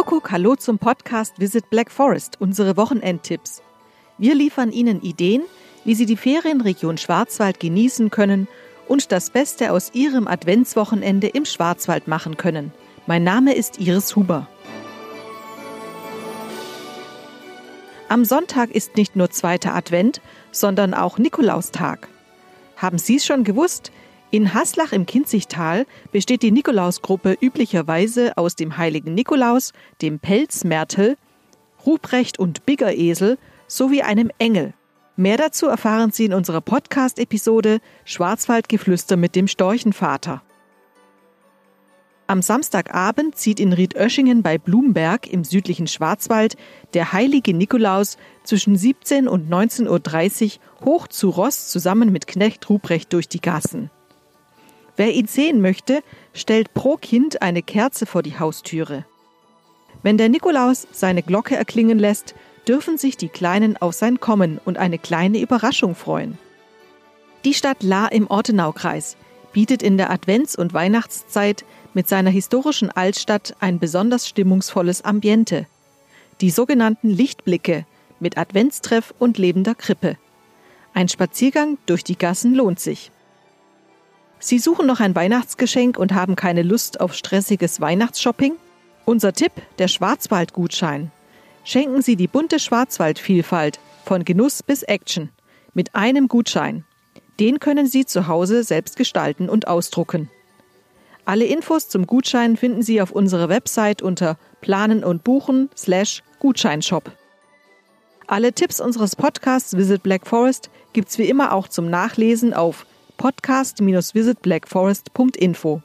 Kuckuck, hallo zum Podcast Visit Black Forest, unsere Wochenendtipps. Wir liefern Ihnen Ideen, wie Sie die Ferienregion Schwarzwald genießen können und das Beste aus Ihrem Adventswochenende im Schwarzwald machen können. Mein Name ist Iris Huber. Am Sonntag ist nicht nur zweiter Advent, sondern auch Nikolaustag. Haben Sie es schon gewusst? In Haslach im Kinzigtal besteht die Nikolausgruppe üblicherweise aus dem heiligen Nikolaus, dem Pelzmärtel, Ruprecht und Biggeresel sowie einem Engel. Mehr dazu erfahren Sie in unserer Podcast-Episode Schwarzwaldgeflüster mit dem Storchenvater. Am Samstagabend zieht in Riedöschingen bei Blumberg im südlichen Schwarzwald der heilige Nikolaus zwischen 17 und 19.30 Uhr hoch zu Ross zusammen mit Knecht Ruprecht durch die Gassen. Wer ihn sehen möchte, stellt pro Kind eine Kerze vor die Haustüre. Wenn der Nikolaus seine Glocke erklingen lässt, dürfen sich die Kleinen auf sein Kommen und eine kleine Überraschung freuen. Die Stadt La im Ortenaukreis bietet in der Advents- und Weihnachtszeit mit seiner historischen Altstadt ein besonders stimmungsvolles Ambiente. Die sogenannten Lichtblicke mit Adventstreff und lebender Krippe. Ein Spaziergang durch die Gassen lohnt sich. Sie suchen noch ein Weihnachtsgeschenk und haben keine Lust auf stressiges Weihnachtsshopping? Unser Tipp, der Schwarzwaldgutschein. Schenken Sie die bunte Schwarzwaldvielfalt von Genuss bis Action mit einem Gutschein. Den können Sie zu Hause selbst gestalten und ausdrucken. Alle Infos zum Gutschein finden Sie auf unserer Website unter planen und buchen slash Gutscheinshop. Alle Tipps unseres Podcasts Visit Black Forest gibt's wie immer auch zum Nachlesen auf podcast-visitblackforest.info.